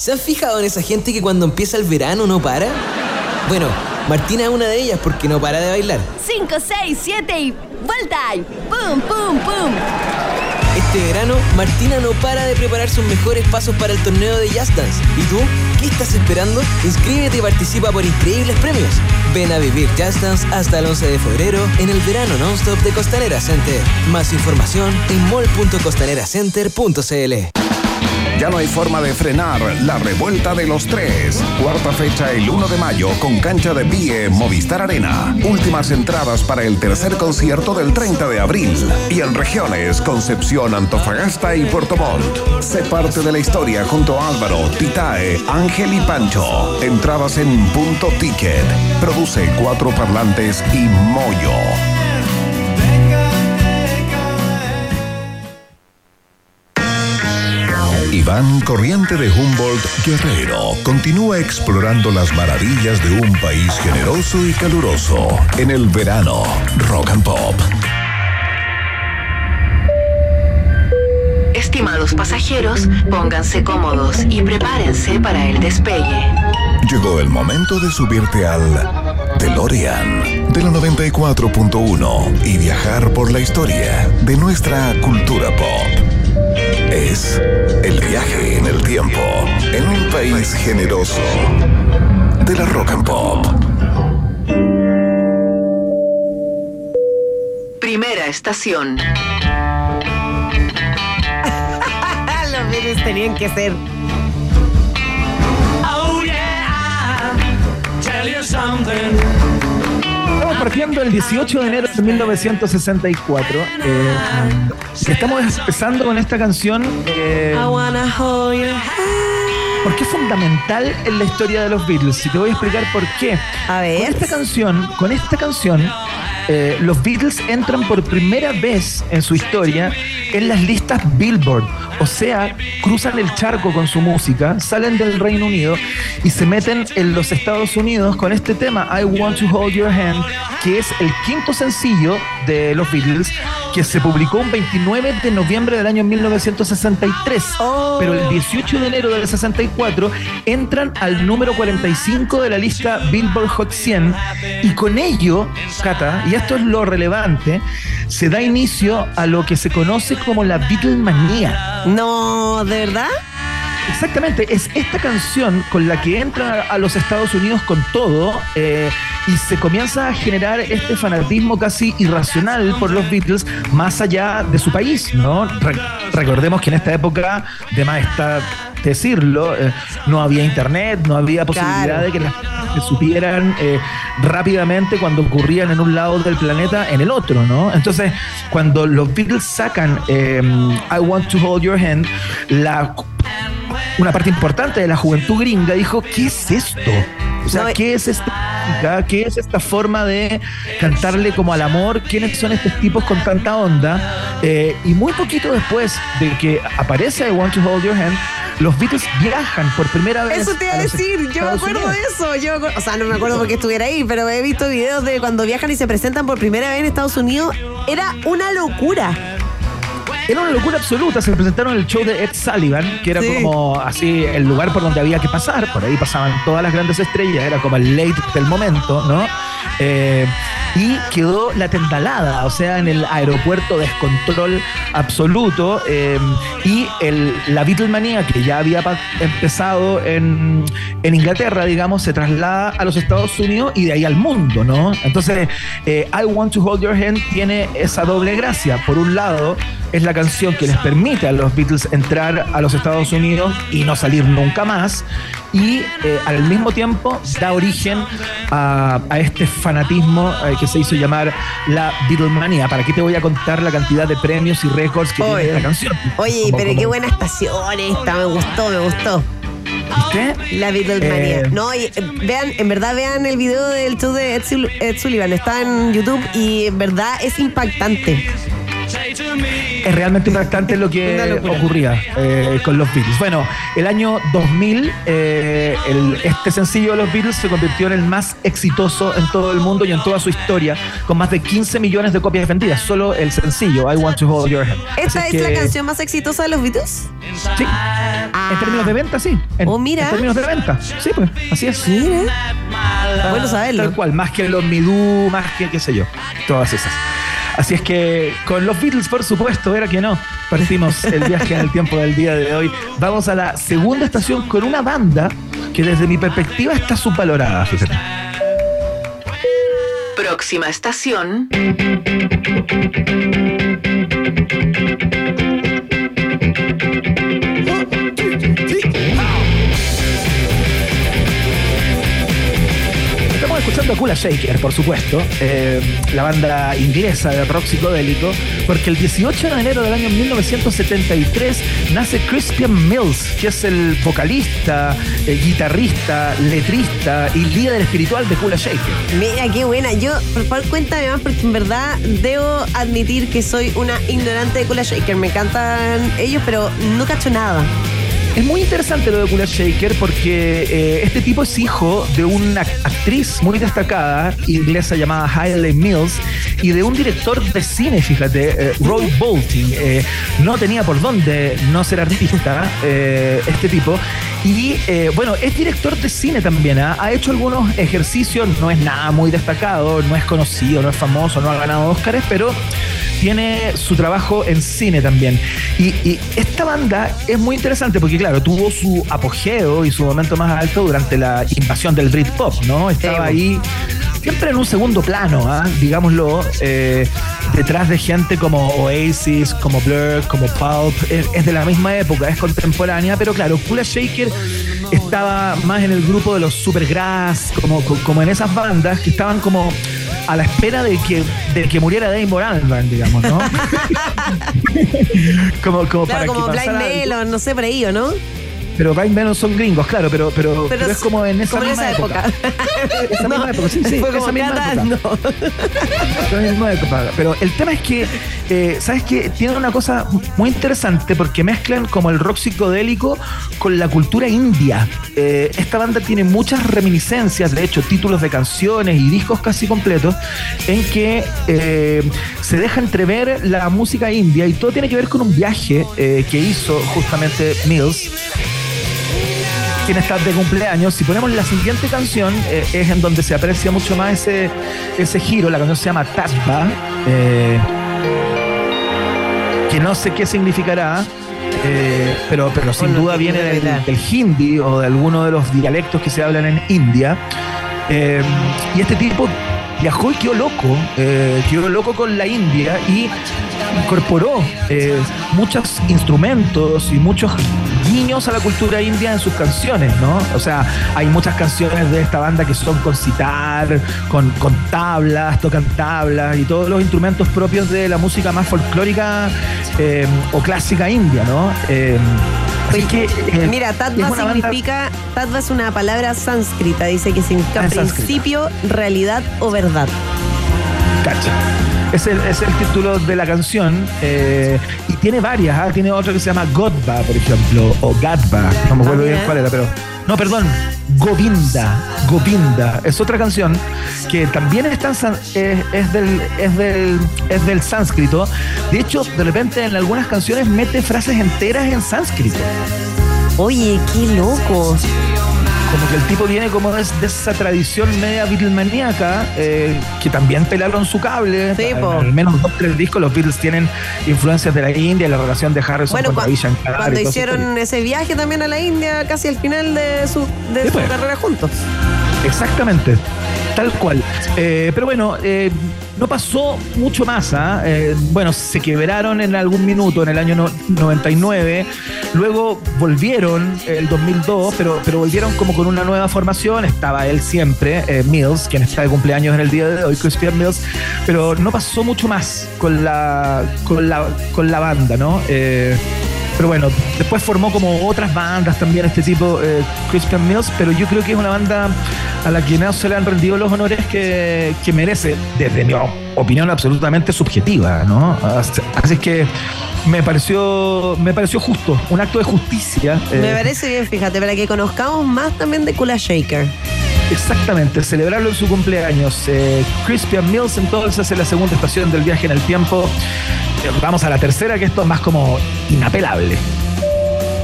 ¿Se han fijado en esa gente que cuando empieza el verano no para? Bueno, Martina es una de ellas porque no para de bailar. 5, 6, 7 y vuelta. y ¡Pum, pum, pum! Este verano, Martina no para de preparar sus mejores pasos para el torneo de Just Dance. ¿Y tú? ¿Qué estás esperando? Inscríbete y participa por increíbles premios. Ven a vivir Just Dance hasta el 11 de febrero en el verano non-stop de Costanera Center. Más información en mall.costaneracenter.cl. Ya no hay forma de frenar la revuelta de los tres. Cuarta fecha el 1 de mayo con cancha de pie Movistar Arena. Últimas entradas para el tercer concierto del 30 de abril. Y en regiones Concepción, Antofagasta y Puerto Montt. Sé parte de la historia junto a Álvaro, Titae, Ángel y Pancho. Entradas en punto ticket. Produce cuatro parlantes y Moyo. Iván Corriente de Humboldt Guerrero continúa explorando las maravillas de un país generoso y caluroso en el verano Rock and Pop. Estimados pasajeros, pónganse cómodos y prepárense para el despegue. Llegó el momento de subirte al DeLorean de la 94.1 y viajar por la historia de nuestra cultura pop. Es el viaje en el tiempo en un país generoso de la rock and pop. Primera estación. Los Beatles tenían que ser. Oh yeah, tell you something. Estamos partiendo el 18 de enero de 1964. eh, estamos empezando con esta canción eh, I wanna hold your porque es fundamental en la historia de los Beatles. Y te voy a explicar por qué. A ver. Con esta canción, con esta canción, eh, los Beatles entran por primera vez en su historia en las listas Billboard. O sea, cruzan el charco con su música, salen del Reino Unido y se meten en los Estados Unidos con este tema, I Want to Hold Your Hand, que es el quinto sencillo de los Beatles, que se publicó un 29 de noviembre del año 1963. Pero el 18 de enero del 64 entran al número 45 de la lista Billboard Hot 100 y con ello, Cata, y esto es lo relevante, se da inicio a lo que se conoce como la Beatlemanía. No, ¿de verdad? Exactamente, es esta canción con la que entra a los Estados Unidos con todo eh, y se comienza a generar este fanatismo casi irracional por los Beatles más allá de su país, ¿no? Re- recordemos que en esta época, de más está decirlo, eh, no había internet, no había posibilidad Claro. de que las personas se supieran eh, rápidamente cuando ocurrían en un lado del planeta en el otro, ¿no? Entonces, cuando los Beatles sacan eh, I Want to Hold Your Hand, la una parte importante de la juventud gringa dijo, ¿qué es esto? O sea, No, ¿qué es esta música? ¿Qué es esta forma de cantarle como al amor? ¿Quiénes son estos tipos con tanta onda? Eh, y muy poquito después de que aparece I Want to Hold Your Hand, los Beatles viajan por primera vez. Eso te iba a decir, yo me acuerdo Unidos. de eso. Yo o sea, no me acuerdo porque estuviera ahí, pero he visto videos de cuando viajan y se presentan por primera vez en Estados Unidos. Era una locura. Era una locura absoluta. Se presentaron en el show de Ed Sullivan, que era Sí. como así el lugar por donde había que pasar. Por ahí pasaban todas las grandes estrellas. Era como el late del momento, ¿no? Eh, y quedó la tendalada, o sea, en el aeropuerto descontrol absoluto. eh, y el, la Beatlemanía, que ya había empezado en, Inglaterra, digamos, se traslada a los Estados Unidos y de ahí al mundo, ¿no? Entonces, eh, I Want to Hold Your Hand tiene esa doble gracia. Por un lado, es la canción que les permite a los Beatles entrar a los Estados Unidos y no salir nunca más. Y al mismo tiempo da origen a, a este fanatismo eh, que se hizo llamar la Beatlemania. ¿Para qué te voy a contar la cantidad de premios y récords que tiene esta canción? Oye, Como- pero como- qué buena estación esta, me gustó, me gustó. ¿Viste? La Beatlemania. Eh, No, y, eh, vean, en verdad vean el video del show de Ed Sullivan, está en YouTube y en verdad es impactante. Es realmente impactante lo que ocurría eh, con los Beatles. Bueno, el año 2000, eh, el- este sencillo de los Beatles se convirtió en el más exitoso en todo el mundo y en toda su historia, con más de 15 millones de copias vendidas. Solo el sencillo, I Want to Hold Your Hand. ¿Esta Así es la que- canción más exitosa de los Beatles? Sí. En términos de venta, sí. En, Oh, mira. en términos de venta. Sí, pues, así es. Bueno saberlo. Tal cual, más que los Midú, más que qué sé yo, todas esas. Así es que con los Beatles, por supuesto, era que no. Partimos el viaje en tiempo del día de hoy. Vamos a la segunda estación con una banda que desde mi perspectiva está subvalorada, fíjate. Próxima estación. Escuchando a Kula Shaker, por supuesto, eh, la banda inglesa de rock psicodélico, porque el 18 de enero del año 1973 nace Crispian Mills, que es el vocalista, eh, guitarrista, letrista y líder espiritual de Kula Shaker. Mira, qué buena. Yo, por favor, cuéntame más porque en verdad debo admitir que soy una ignorante de Kula Shaker. Me encantan ellos, pero no cacho nada. Es muy interesante lo de Kula Shaker porque eh, este tipo es hijo de una actriz muy destacada inglesa llamada Hayley Mills y de un director de cine, fíjate, eh, Roy Bolting. Eh, no tenía por dónde no ser artista eh, este tipo. Y eh, bueno, es director de cine también. ¿ah? Ha hecho algunos ejercicios, no es nada muy destacado, no es conocido, no es famoso, no ha ganado Óscares, pero tiene su trabajo en cine también. Y, y esta banda es muy interesante porque, claro, tuvo su apogeo y su momento más alto durante la invasión del Britpop, ¿no? Estaba ahí siempre en un segundo plano, ¿ah? digámoslo, eh, detrás de gente como Oasis, como Blur, como Pulp. Es, es de la misma época, es contemporánea, pero claro, Kula Shaker estaba más en el grupo de los Supergrass, como, como en esas bandas que estaban como a la espera de que, de que muriera Dave Albarn, digamos, ¿no? como, como para Claro, como que Blind. Melon, no sé, por ahí, ¿o no? Pero Blind Melon son gringos, claro, pero, pero, Pero pero es como en esa como misma esa época. época. Esa misma época, sí, sí, Fue como esa misma época. Esa misma época. Pero el tema es que, eh, ¿sabes qué? Tienen una cosa muy interesante porque mezclan como el rock psicodélico con la cultura india. Eh, esta banda tiene muchas reminiscencias, de hecho, títulos de canciones y discos casi completos, en que eh, se deja entrever la música india y todo tiene que ver con un viaje que hizo justamente Mills quien está de cumpleaños. Si ponemos la siguiente canción, eh, es en donde se aprecia mucho más ese, ese giro. La canción se llama Tasba, eh, que no sé qué significará. eh, pero, pero sin duda viene del hindi o de alguno de los dialectos que se hablan en India. Eh, y este tipo viajó y quedó loco, eh, quedó loco con la India y incorporó eh, muchos instrumentos y muchos guiños a la cultura india en sus canciones, ¿no? O sea, hay muchas canciones de esta banda que son con citar, con, con tablas, tocan tablas y todos los instrumentos propios de la música más folclórica eh, o clásica india, ¿no? Eh, así que, eh, Mira, Tattva banda- significa, Tattva es una palabra sánscrita, dice que significa Ah, principio, realidad o verdad. Cacha. Es el, es el título de la canción eh, y tiene varias. ¿ah? Tiene otra que se llama Godba, por ejemplo, o Gadba. No me acuerdo Ah, bien cuál era, pero. No, perdón. Govinda. Govinda. Es otra canción que también san- es, es del, es, del, es del sánscrito. De hecho, de repente en algunas canciones mete frases enteras en sánscrito. Oye, qué loco. Como que el tipo viene como de, de esa tradición media Beatlemaníaca, eh, que también pelaron su cable. Sí, En al menos dos tres discos los Beatles tienen influencias de la India, la relación de Harrison Bueno, con Ravi Shankar cuando hicieron ese viaje también a la India, casi al final de su, de Sí, su pues. carrera juntos. Exactamente, tal cual. Eh, pero bueno, eh, no pasó mucho más. ¿ah? Eh, bueno, se quebraron en algún minuto en el año no- 99, luego volvieron el 2002, pero, pero volvieron como con una nueva formación. Estaba él siempre, Mills, quien está de cumpleaños en el día de hoy, Crispian Mills, pero no pasó mucho más con la, con la, con la banda, ¿no? Pero bueno, después formó como otras bandas también este tipo, eh, Christian Mills, pero yo creo que es una banda a la que no se le han rendido los honores que, que merece, desde mi opinión absolutamente subjetiva, ¿no? Así, así que me pareció, me pareció justo, un acto de justicia. eh, Me parece bien, fíjate, para que conozcamos más también de Kula Shaker. Exactamente, celebrarlo en su cumpleaños. Eh, Crispian Mills entonces en la segunda estación del viaje en el tiempo. Eh, vamos a la tercera, que esto es más como inapelable.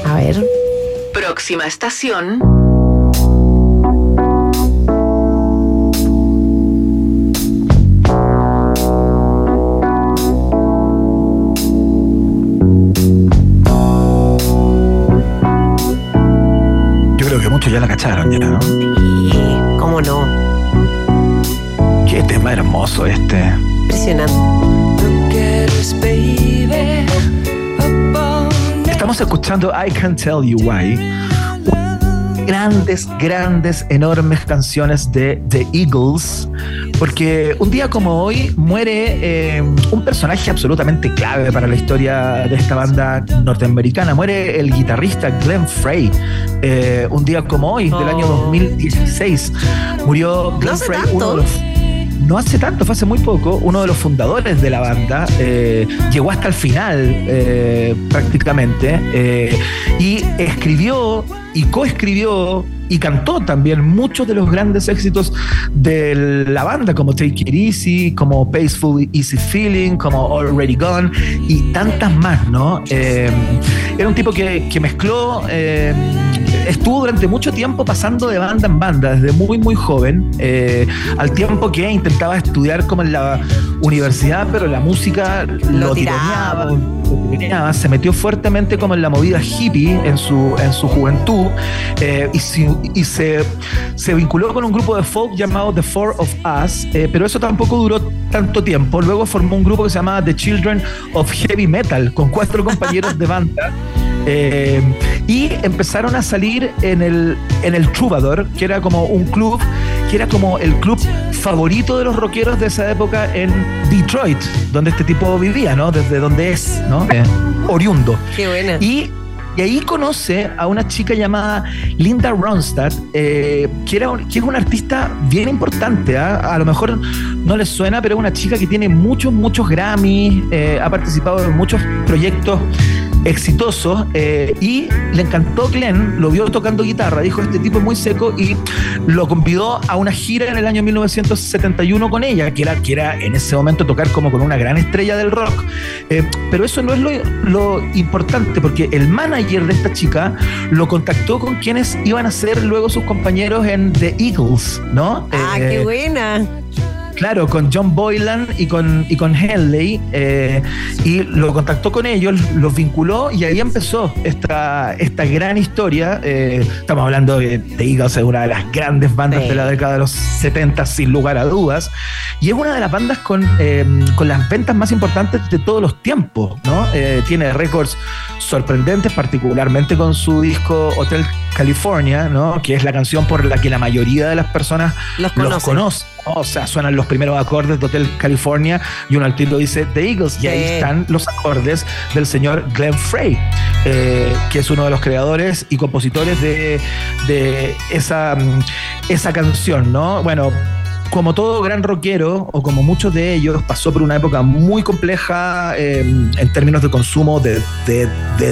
A ver. Próxima estación. Yo creo que muchos ya la cacharon ya, ¿no? ¿Cómo no? Qué tema hermoso este. Impresionante. Estamos escuchando I Can Tell You Why. Grandes, grandes, enormes canciones de The Eagles. Porque un día como hoy muere eh, un personaje absolutamente clave para la historia de esta banda norteamericana. Muere el guitarrista Glenn Frey. Eh, un día como hoy, del año 2016. Murió Glenn Frey, tanto. uno de los no hace tanto, fue hace muy poco, uno de los fundadores de la banda, eh, llegó hasta el final eh, prácticamente, eh, y escribió y coescribió y cantó también muchos de los grandes éxitos de la banda, como Take It Easy, como Peaceful Easy Feeling, como Already Gone y tantas más, ¿no? Era un tipo que, mezcló, estuvo durante mucho tiempo pasando de banda en banda, desde muy, muy joven, eh, al tiempo que intentaba estudiar como en la universidad, pero la música lo, Lo tiraba. lo tironeaba, se metió fuertemente como en la movida hippie en su, en su juventud eh, y, si- y se, se vinculó con un grupo de folk llamado The Four of Us, eh, pero eso tampoco duró tanto tiempo. Luego formó un grupo que se llamaba The Children of Heavy Metal, con cuatro compañeros de banda. Eh, y empezaron a salir en el, en el Troubadour, que era como un club, que era como el club favorito de los rockeros de esa época en Detroit, donde este tipo vivía, ¿no? Desde donde es, ¿no? Eh, oriundo. Qué buena. Y, y ahí conoce a una chica llamada Linda Ronstadt, eh, que, era, que es una artista bien importante. ¿ah? A lo mejor no les suena, pero es una chica que tiene muchos, muchos Grammys, eh, ha participado en muchos proyectos exitosos eh, y le encantó Glenn, lo vio tocando guitarra, dijo este tipo es muy seco y lo convidó a una gira en el año 1971 con ella, que era, que era en ese momento tocar como con una gran estrella del rock. Eh, pero eso no es lo, lo importante, porque el manager de esta chica lo contactó con quienes iban a ser luego sus compañeros en The Eagles, ¿no? Ah, Eh, qué buena. Claro, con John Boylan y con, y con Henley, eh, y lo contactó con ellos, los vinculó y ahí empezó esta, esta gran historia. eh, estamos hablando de, de Eagles, es una de las grandes bandas Sí. de la década de los 70, sin lugar a dudas, y es una de las bandas con, eh, con las ventas más importantes de todos los tiempos, ¿no? Eh, tiene récords sorprendentes, particularmente con su disco Hotel California, ¿no? Que es la canción por la que la mayoría de las personas Los los conocen. conoce. O sea, suenan los primeros acordes de Hotel California y uno al dice The Eagles. Y ahí están los acordes del señor Glenn Frey, eh, que es uno de los creadores y compositores de, de esa, esa canción, ¿no? Bueno, como todo gran rockero, o como muchos de ellos, pasó por una época muy compleja eh, en términos de consumo de,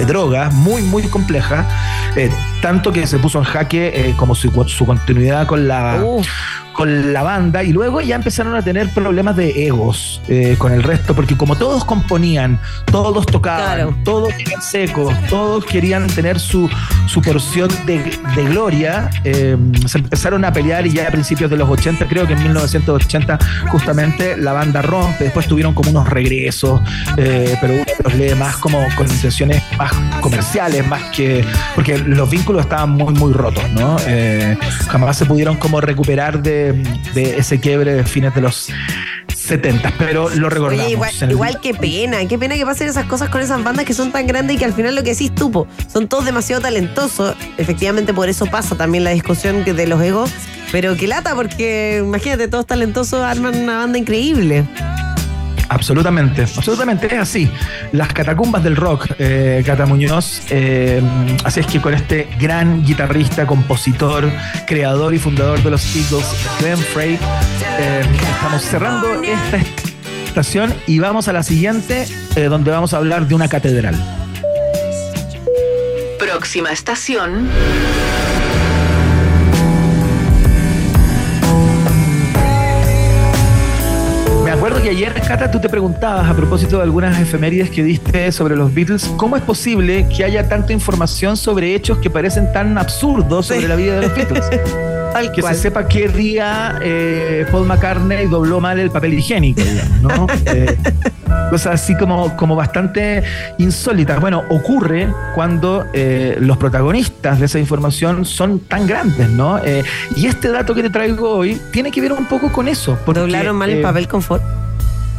drogas, muy, muy compleja, eh, tanto que se puso en jaque eh, como su, su continuidad con la, con la banda, y luego ya empezaron a tener problemas de egos eh, con el resto, porque como todos componían, todos tocaban, todos eran secos, todos querían tener su, su porción de, de gloria, eh, se empezaron a pelear y ya a principios de los 80, creo que en 1980 justamente la banda rompe, después tuvieron como unos regresos, eh, pero uno los lee más como con intenciones más comerciales, más que, porque los vínculos estaban muy, muy rotos, ¿no? Eh, jamás se pudieron como recuperar de, de ese quiebre de fines de los 70, pero lo recordamos. Oye, igual, qué pena, qué pena que pasen esas cosas con esas bandas que son tan grandes y que al final lo que decís tú, po, son todos demasiado talentosos. Efectivamente, por eso pasa también la discusión de los egos. Pero qué lata, porque imagínate, todos talentosos arman una banda increíble. Absolutamente, absolutamente, es así. Las catacumbas del rock, eh, Cata Muñoz. eh, así es que con este gran guitarrista, compositor, creador y fundador de los Eagles, Glenn Frey, eh, estamos cerrando esta estación y vamos a la siguiente, eh, donde vamos a hablar de una catedral. Próxima estación. Que ayer, Cata, tú te preguntabas a propósito de algunas efemérides que diste sobre los Beatles, ¿cómo es posible que haya tanta información sobre hechos que parecen tan absurdos sobre la vida de los Beatles? que cual. se sepa qué día eh, Paul McCartney dobló mal el papel higiénico, digamos, ¿no? Eh, cosas así como, como bastante insólitas. Bueno, ocurre cuando eh, los protagonistas de esa información son tan grandes, ¿no? Eh, y este dato que te traigo hoy tiene que ver un poco con eso. porque, ¿Doblaron mal el papel confort?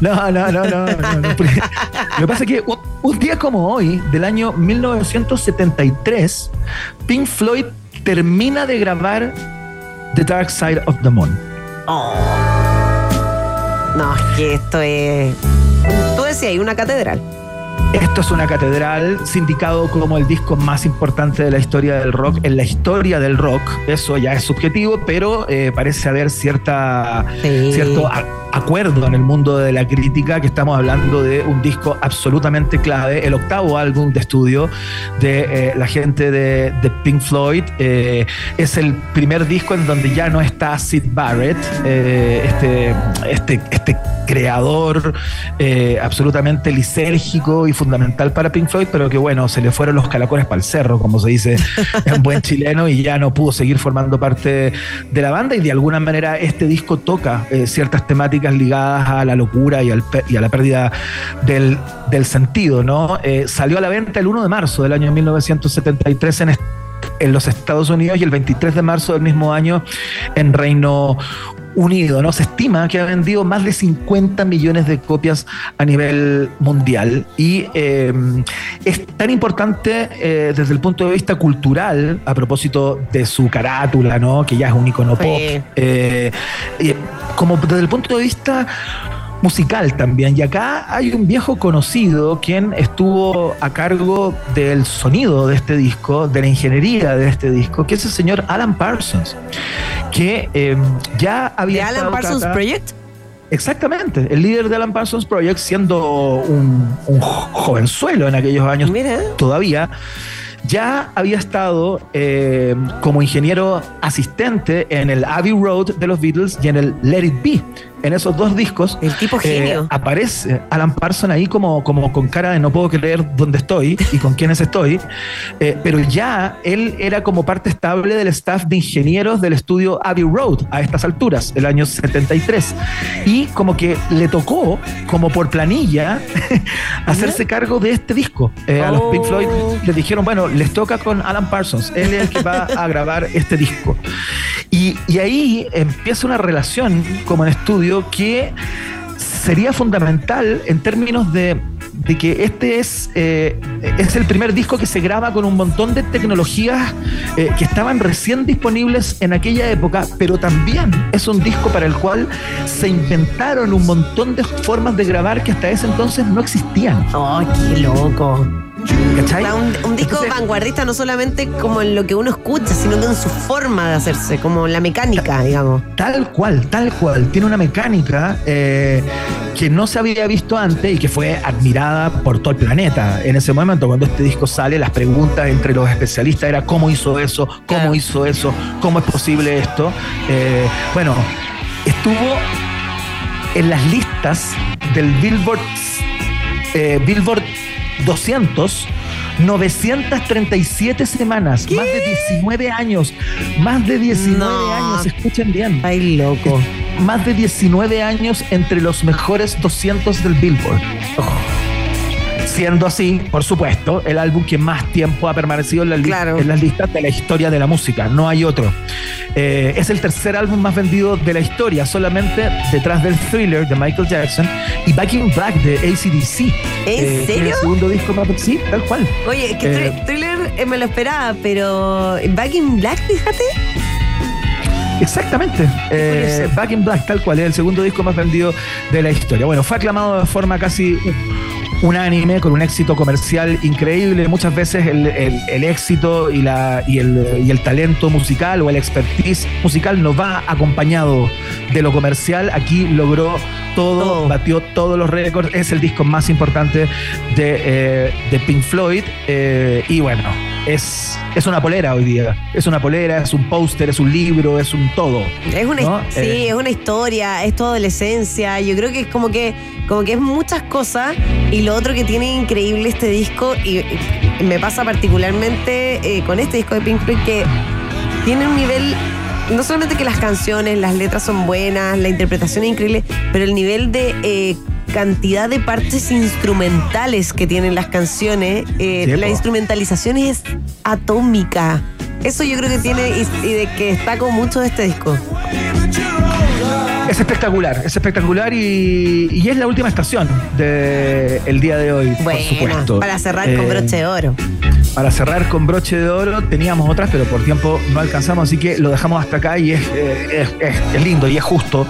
No, no, no, no. no, Lo que pasa es que un, día como hoy, del año 1973, Pink Floyd termina de grabar The Dark Side of the Moon. Oh. No, es que esto es. Tú decías, una catedral. Esto es una catedral, sindicado como el disco más importante de la historia del rock, en la historia del rock. Eso ya es subjetivo, pero eh, parece haber cierta, cierto a- acuerdo en el mundo de la crítica que estamos hablando de un disco absolutamente clave, el octavo álbum de estudio de eh, la gente de, de Pink Floyd. Eh, es el primer disco en donde ya no está Sid Barrett, eh, este, este, este creador eh, absolutamente lisérgico y fundamental para Pink Floyd, pero que bueno, se le fueron los calacones para el cerro, como se dice en buen chileno, y ya no pudo seguir formando parte de la banda y de alguna manera este disco toca eh, ciertas temáticas ligadas a la locura y, al y a la pérdida del, del sentido, ¿no? Eh, salió a la venta el 1 de marzo del año 1973 en en los Estados Unidos y el 23 de marzo del mismo año en Reino Unido. ¿no? Se estima que ha vendido más de 50 millones de copias a nivel mundial y eh, es tan importante eh, desde el punto de vista cultural, a propósito de su carátula, ¿no? que ya es un icono pop, eh, como desde el punto de vista musical también. Y acá hay un viejo conocido quien estuvo a cargo del sonido de este disco, de la ingeniería de este disco, que es el señor Alan Parsons, que eh, ya había... ¿De Alan Parsons acá- Project? Exactamente, el líder de Alan Parsons Project, siendo un, un jo- jovenzuelo en aquellos años todavía, ya había estado eh, como ingeniero asistente en el Abbey Road de los Beatles y en el Let It Be. En esos dos discos El tipo genio. eh, aparece Alan Parsons ahí como, como con cara de no puedo creer dónde estoy y con quiénes estoy, eh, pero ya él era como parte estable del staff de ingenieros del estudio Abbey Road a estas alturas, el año 73. Y como que le tocó, como por planilla, hacerse cargo de este disco. Eh, A los Pink Floyd les dijeron, bueno, les toca con Alan Parsons, él es el que va a grabar este disco. Y, y ahí empieza una relación como en estudio que sería fundamental en términos de, que este es eh, es el primer disco que se graba con un montón de tecnologías eh, que estaban recién disponibles en aquella época, pero también es un disco para el cual se inventaron un montón de formas de grabar que hasta ese entonces no existían. ¡Ay, qué loco! ¿Cachai? Un, un disco Entonces- vanguardista no solamente como en lo que uno escucha, sino que en su forma de hacerse, como la mecánica, digamos. Tal cual, tal cual. Tiene una mecánica eh, que no se había visto antes y que fue admirada por todo el planeta. En ese momento, cuando este disco sale, las preguntas entre los especialistas era cómo hizo eso, cómo Claro. hizo eso, cómo es posible esto. Eh, bueno, estuvo en las listas del Billboard, eh, Billboard 200. 937 semanas, más de 19 años, más de 19 No. años, escuchen bien. Ay, loco. Más de 19 años entre los mejores 200 del Billboard. Siendo así, por supuesto, el álbum que más tiempo ha permanecido en, la li- Claro. en las listas de la historia de la música. No hay otro. Eh, es el tercer álbum más vendido de la historia, solamente detrás del Thriller de Michael Jackson y Back in Black de ACDC. ¿En es serio? el segundo disco más Sí, tal cual. Oye, es que Eh, Thr- Thriller eh, me lo esperaba, pero Back in Black, fíjate. Exactamente. Eh. Back in Black, tal cual, es el segundo disco más vendido de la historia. Bueno, fue aclamado de forma casi unánime, con un éxito comercial increíble. Muchas veces el, el- el éxito y, la, y, el, y el talento musical o el expertise musical no va acompañado de lo comercial. Aquí logró todo, batió todos los récords. Es el disco más importante de, eh, de Pink Floyd. eh, y bueno, es, es una polera hoy día. Es una polera, es un póster, es un libro, es un todo. Es una, ¿no? sí, Eh, es una historia, es tu adolescencia. Yo creo que es como que, como que es muchas cosas. Y lo otro que tiene increíble este disco, y, y me pasa particularmente con este disco de Pink Floyd, que tiene un nivel. No solamente que las canciones, las letras son buenas, la interpretación es increíble, pero el nivel de eh, cantidad de partes instrumentales que tienen las canciones, eh, Sí, la po. instrumentalización es atómica. Eso yo creo que tiene y, y de que destaco mucho de este disco. Es espectacular, es espectacular y, y es la última estación del día de hoy, por Bueno, supuesto. para cerrar con Eh, broche de oro. Para cerrar con broche de oro, teníamos otras, pero por tiempo no alcanzamos, así que lo dejamos hasta acá y es, eh, es- lindo y es justo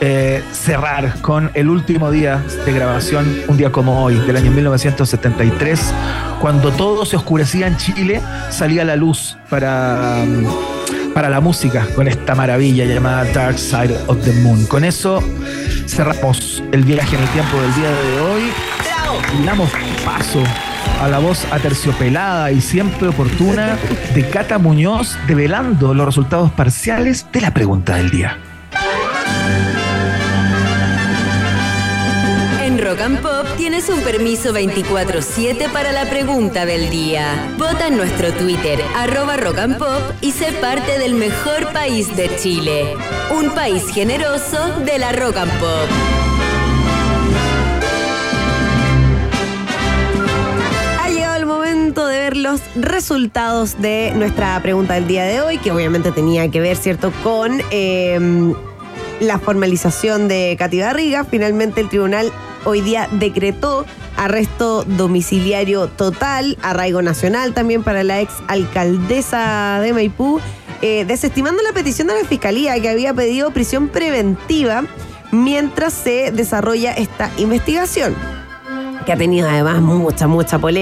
eh, cerrar con el último día de grabación, un día como hoy, del año 1973, cuando todo se oscurecía en Chile, salía la luz para, mm, para la música con esta maravilla llamada Dark Side of the Moon. Con eso cerramos el viaje en el tiempo del día de hoy y damos paso a la voz aterciopelada y siempre oportuna de Cata Muñoz, develando los resultados parciales de la pregunta del día. En Rock and Pop tienes un permiso 24-7 para la pregunta del día. Vota en nuestro Twitter, arroba Rock and Pop, y sé parte del mejor país de Chile. Un país generoso de la Rock and Pop. Los resultados de nuestra pregunta del día de hoy, que obviamente tenía que ver, ¿cierto?, con eh, la formalización de Katy Barriga. Finalmente el tribunal hoy día decretó arresto domiciliario total, arraigo nacional también para la ex alcaldesa de Maipú, eh, desestimando la petición de la fiscalía que había pedido prisión preventiva mientras se desarrolla esta investigación que ha tenido además mucha, mucha polémica.